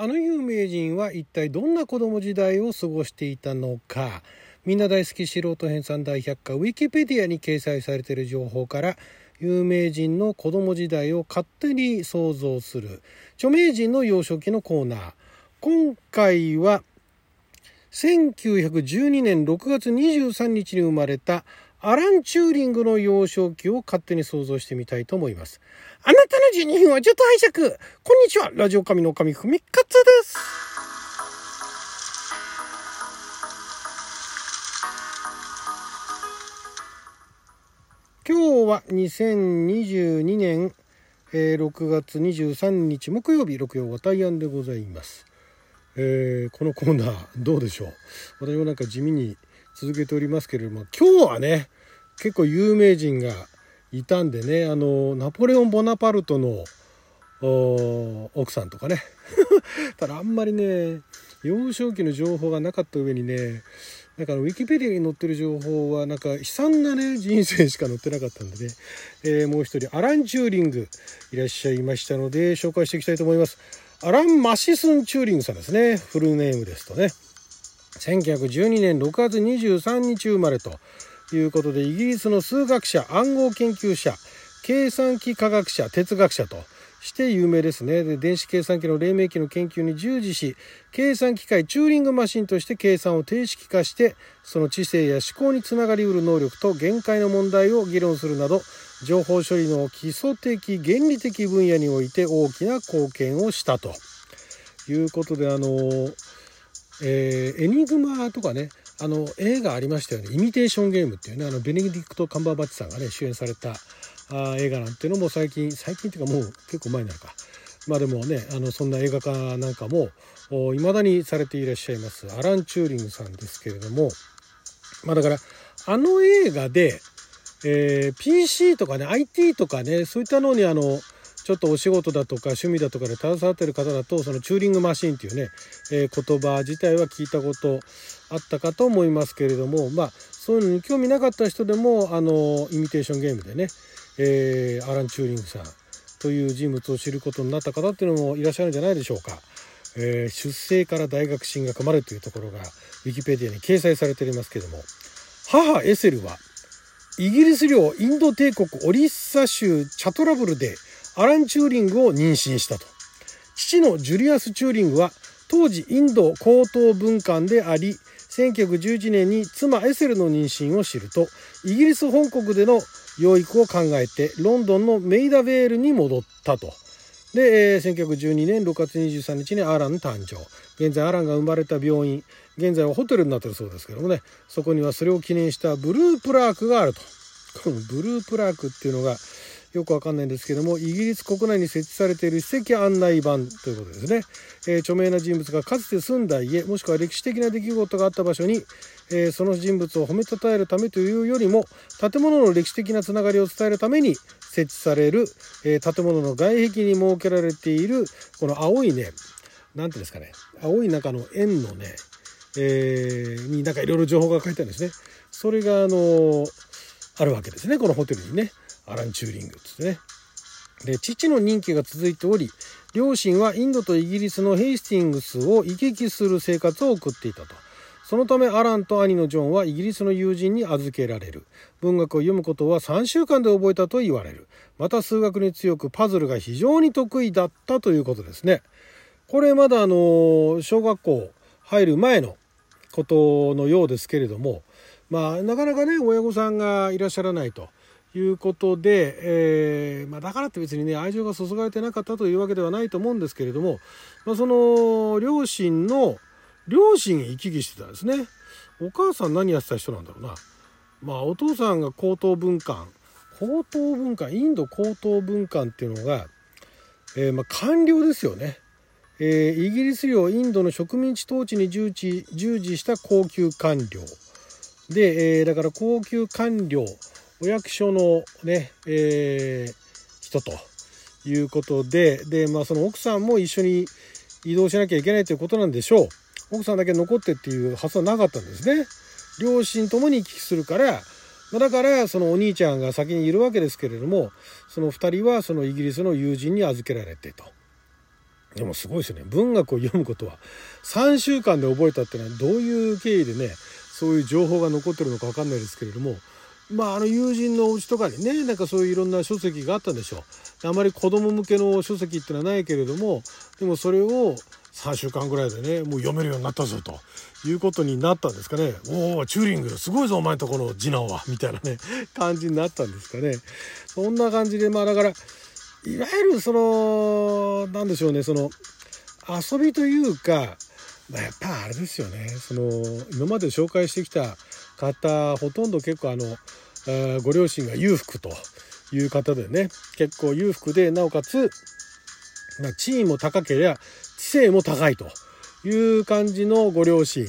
あの有名人は一体どんな子供時代を過ごしていたのか。みんな大好き素人編纂大百科ウィキペディアに掲載されている情報から有名人の子供時代を勝手に想像する。著名人の幼少期のコーナー。今回は1912年6月23日に生まれたアラン・チューリングの幼少期を勝手に想像してみたいと思います。あなたの12分はちょっと拝借こんにちはラジオ神の神ふみかつです。今日は2022年、えー、6月23日木曜日、六曜は大安でございます。えー、このコーナーどうでしょう私もなんか地味に続けておりますけれども今日はね結構有名人がいたんでねあのナポレオン・ボナパルトの奥さんとかね。ただあんまりね幼少期の情報がなかった上にねなんかウィキペディアに載ってる情報はなんか悲惨なね人生しか載ってなかったんでね、えー、もう一人アラン・チューリングいらっしゃいましたので紹介していきたいと思います。アラン・マシスン・チューリングさんですね。フルネームですとね。1912年6月23日生まれということでイギリスの数学者暗号研究者計算機科学者哲学者として有名ですね。で電子計算機の黎明期の研究に従事し計算機械チューリングマシンとして計算を定式化してその知性や思考につながりうる能力と限界の問題を議論するなど情報処理の基礎的原理的分野において大きな貢献をしたと。いうことであの、えー、エニグマとかねあの映画ありましたよね「イミテーションゲーム」っていうねあのベネディクト・カンバーバッチさんがね主演されたあ映画なんていうのも最近最近っていうかもう結構前になるか。まあでもねあのそんな映画化なんかもいまだにされていらっしゃいますアラン・チューリングさんですけれどもまあだからあの映画で、えー、PC とかね IT とかねそういったのにあのちょっとお仕事だとか趣味だとかで携わってる方だとそのチューリングマシンっていうね、えー、言葉自体は聞いたことあったかと思いますけれどもまあそういうのに興味なかった人でもあのイミテーションゲームでね、えー、アラン・チューリングさんという人物を知ることになった方っていうのもいらっしゃるんじゃないでしょうか。えー、出生から大学進学までというところがウィキペディアに掲載されておりますけども母エセルはイギリス領インド帝国オリッサ州チャトラブルでアラン・チューリングを妊娠したと父のジュリアス・チューリングは当時インド高等文官であり1911年に妻エセルの妊娠を知るとイギリス本国での養育を考えてロンドンのメイダベールに戻ったと。で、えー、1912年6月23日にアラン誕生。現在アランが生まれた病院、現在はホテルになってるそうですけどもね、そこにはそれを記念したブループラークがあると。このブループラークっていうのが、よくわかんないんですけどもイギリス国内に設置されている史跡案内板ということですね、えー、著名な人物がかつて住んだ家もしくは歴史的な出来事があった場所に、えー、その人物を褒めたたえるためというよりも建物の歴史的なつながりを伝えるために設置される、えー、建物の外壁に設けられているこの青いね何ていうんですかね青い中の円のね、えー、になんかいろいろ情報が書いてあるんですねそれがあのあるわけですねこのホテルにね。アラン・チューリングですね。で父の任期が続いており両親はインドとイギリスのヘイスティングスを行き来する生活を送っていたと。そのためアランと兄のジョンはイギリスの友人に預けられる。文学を読むことは3週間で覚えたと言われる。また数学に強くパズルが非常に得意だったということですね。これまだあの小学校入る前のことのようですけれどもまあなかなかね親御さんがいらっしゃらないと。いうことで、えーまあ、だからって別にね愛情が注がれてなかったというわけではないと思うんですけれども、まあ、その両親の両親行き来してたんですね。お母さん何やってた人なんだろうな。まあお父さんが高等文官。高等文官インド高等文官っていうのが、えー、まあ官僚ですよね、えー、イギリス領インドの植民地統治に従事従事した高級官僚。で、えー、だから高級官僚お役所のね、えー、人ということで、で、まあその奥さんも一緒に移動しなきゃいけないということなんでしょう。奥さんだけ残ってっていう発想はなかったんですね。両親ともに行き来するから、まだからそのお兄ちゃんが先にいるわけですけれども、その2人はそのイギリスの友人に預けられてとでもすごいですよね文学を読むことは3週間で覚えたっていうのはどういう経緯でねそういう情報が残ってるのか分かんないですけれどもまああの友人のお家とかにねなんかそういういろんな書籍があったんでしょう。あまり子供向けの書籍ってのはないけれどもでもそれを3週間ぐらいでねもう読めるようになったぞということになったんですかね。おおチューリングすごいぞお前んとこの次男はみたいなね 感じになったんですかね。そんな感じでまあだからいわゆるその何でしょうねその遊びというか、まあ、やっぱあれですよね。その今まで紹介してきた方ほとんど結構あのご両親が裕福という方でね結構裕福でなおかつ、まあ、地位も高ければ知性も高いという感じのご両親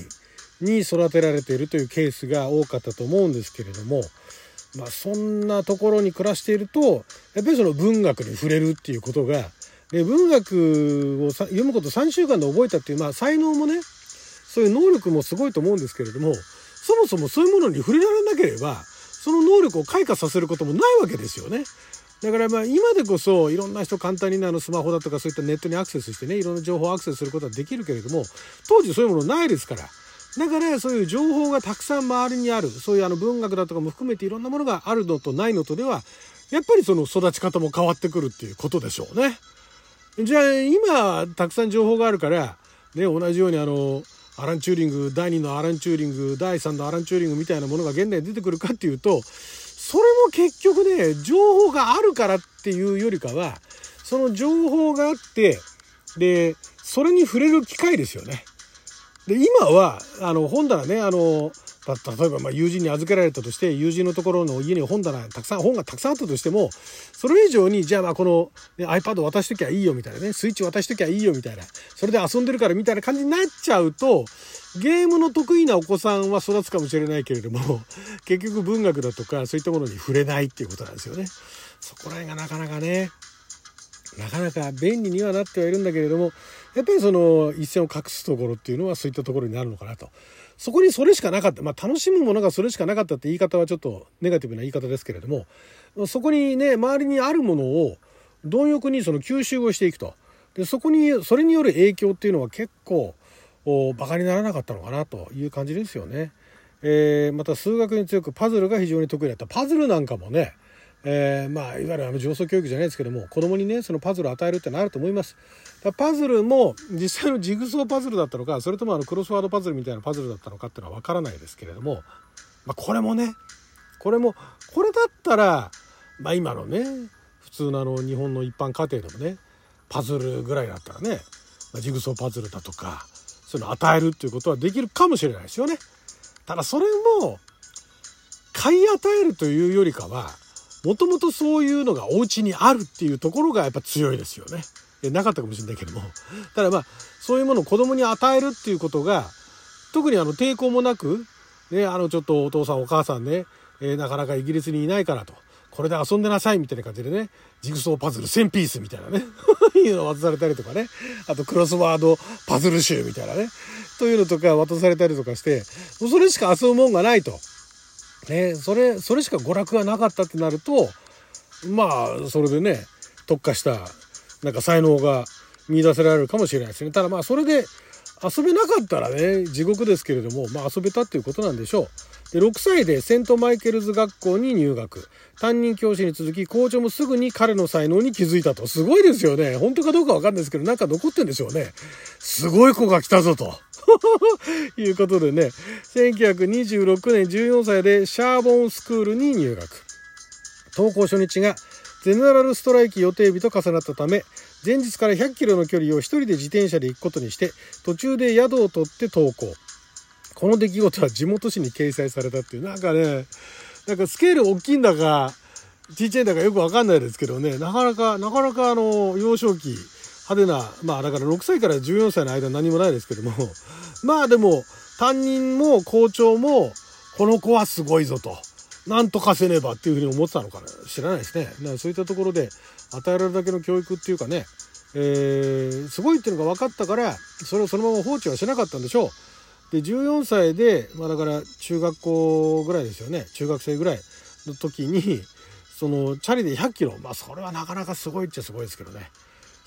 に育てられているというケースが多かったと思うんですけれども、まあ、そんなところに暮らしているとやっぱりその文学に触れるっていうことがで文学を読むこと3週間で覚えたっていう、まあ、才能もねそういう能力もすごいと思うんですけれどもそもそもそういうものに触れられなければその能力を開花させることもないわけですよね。だからまあ今でこそいろんな人簡単にあのスマホだとかそういったネットにアクセスしてねいろんな情報をアクセスすることはできるけれども当時そういうものないですからだからそういう情報がたくさん周りにあるそういうあの文学だとかも含めていろんなものがあるのとないのとではやっぱりその育ち方も変わってくるっていうことでしょうね。じゃあ今たくさん情報があるからね同じようにあのアラン・チューリング第2のアラン・チューリング第3のアラン・チューリングみたいなものが現代に出てくるかっていうとそれも結局ね情報があるからっていうよりかはその情報があってでそれに触れる機会ですよね。で今はあの本棚ねあの例えばま友人に預けられたとして友人のところの家に本棚たくさん本がたくさんあったとしてもそれ以上にじゃあまあこの、ね、iPad 渡しときゃいいよみたいなねスイッチ渡しときゃいいよみたいなそれで遊んでるからみたいな感じになっちゃうとゲームの得意なお子さんは育つかもしれないけれども 結局文学だとかそういったものに触れないっていうことなんですよね。そこら辺がなかなかねなかなか便利にはなってはいるんだけれどもやっぱりその一線を画すところっていうのはそういったところになるのかなと。そこにそれしかなかった。まあ楽しむものがそれしかなかったって言い方はちょっとネガティブな言い方ですけれども、そこにね、周りにあるものを貪欲にその吸収をしていくと。で、そこに、それによる影響っていうのは結構、バカにならなかったのかなという感じですよね。えー、また数学に強くパズルが非常に得意だった。パズルなんかもね、えー、まあいわゆるあの上層教育じゃないですけども子供にねそのパズルを与えるってのあると思いますパズルも実際のジグソーパズルだったのかそれともあのクロスワードパズルみたいなパズルだったのかっていうのは分からないですけれども、まあ、これもねこれもこれだったら、まあ、今のね普通のあの日本の一般家庭でもねパズルぐらいだったらね、まあ、ジグソーパズルだとかそういうの与えるっていうことはできるかもしれないですよね。ただそれも買い与えるというよりかはもともとそういうのがお家にあるっていうところがやっぱ強いですよね。なかったかもしれないけども。ただまあ、そういうものを子供に与えるっていうことが、特にあの抵抗もなく、ね、あのちょっとお父さんお母さんね、えー、なかなかイギリスにいないからと。これで遊んでなさいみたいな感じでね、ジグソーパズル1000ピースみたいなね、いうのを渡されたりとかね、あとクロスワードパズル集みたいなね、というのとか渡されたりとかして、もうそれしか遊ぶもんがないと。ね、それ、それしか娯楽がなかったってなると、まあ、それでね、特化した、なんか才能が見出せられるかもしれないですね。ただまあ、それで遊べなかったらね、地獄ですけれども、まあ遊べたっていうことなんでしょう。で、6歳でセントマイケルズ学校に入学。担任教師に続き、校長もすぐに彼の才能に気づいたと。すごいですよね。本当かどうかわかんないですけど、なんか残ってんでしょうね。すごい子が来たぞと。いうことでね、1926年14歳でシャーボンスクールに入学。登校初日がゼネラルストライキ予定日と重なったため、前日から100キロの距離を一人で自転車で行くことにして、途中で宿を取って登校。この出来事は地元紙に掲載されたっていう、なんかね、なんかスケール大きいんだか、ちっちゃいんだかよくわかんないですけどね、なかなか、なかなかあの、幼少期、派手な、まあだから6歳から14歳の間何もないですけども、まあでも、担任も校長も、この子はすごいぞと。なんとかせねばっていうふうに思ってたのかな知らないですね。だからそういったところで与えられるだけの教育っていうかね、えー、すごいっていうのが分かったから、それをそのまま放置はしなかったんでしょう。で、14歳で、まあだから中学校ぐらいですよね。中学生ぐらいの時に、そのチャリで100キロ。まあそれはなかなかすごいっちゃすごいですけどね。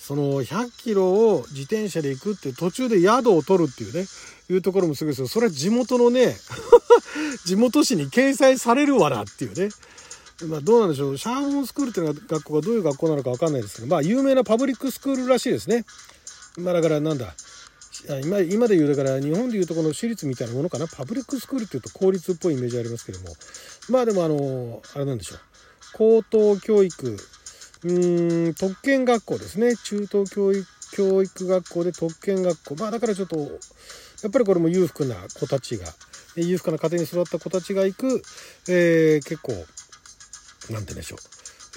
その100キロを自転車で行くって途中で宿を取るっていうね、いうところもすごいですよ。それは地元のね、地元紙に掲載されるわなっていうね。まあどうなんでしょう。シャーモンスクールっていうのが学校がどういう学校なのかわかんないですけど、まあ有名なパブリックスクールらしいですね。まあだからなんだ。今今で言うだから日本でいうとこの私立みたいなものかなパブリックスクールっていうと公立っぽいイメージありますけどもまあでもあのあれなんでしょう高等教育うん特権学校ですね。中等教育教育学校で特権学校。まあだからちょっとやっぱりこれも裕福な子たちが裕福な家庭に育った子たちが行く、えー、結構なんて言うんでしょう、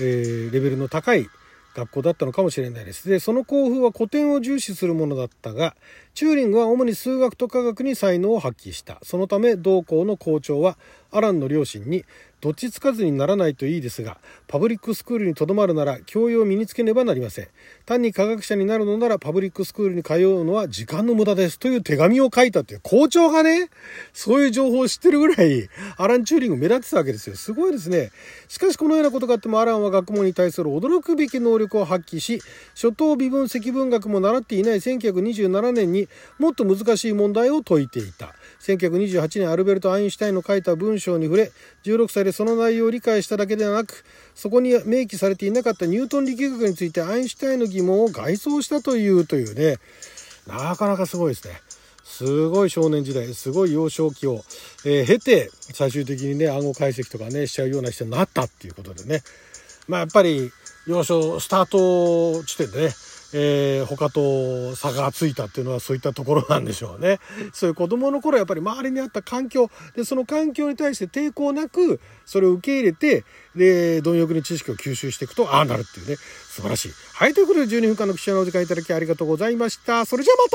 えー、レベルの高い学校だったのかもしれないです。で、その校風は古典を重視するものだったが、チューリングは主に数学と科学に才能を発揮した。そのため、同校の校長は、アランの両親に、どっちつかずにならないといいですが、パブリックスクールにとどまるなら教養を身につけねばなりません。単に科学者になるのならパブリックスクールに通うのは時間の無駄です。という手紙を書いたっていう校長がね、そういう情報を知ってるぐらい、アラン・チューリング目立ってたわけですよ。すごいですね。しかしこのようなことがあってもアランは学問に対する驚くべき能力を発揮し、初等微分積分学も習っていない1927年にもっと難しい問題を解いていた。1928年アルベルト・アインシュタインの書いた文章に触れ、16歳でその内容を理解しただけではなく、そこに明記されていなかったニュートン力学についてアインシュタインの疑問を外装したというというね、なかなかすごいですね。すごい少年時代、すごい幼少期を、えー、経て、最終的にね、暗号解析とかね、しちゃうような人になったっていうことでね。まあやっぱり、幼少、スタート地点でね、えー、他と差がついたっていうのはそういったところなんでしょうね。そういう子供の頃やっぱり周りにあった環境、で、その環境に対して抵抗なく、それを受け入れて、で、貪欲に知識を吸収していくと、ああなるっていうね、素晴らしい。はい、ということで12分間の記者のお時間いただきありがとうございました。それじゃあまた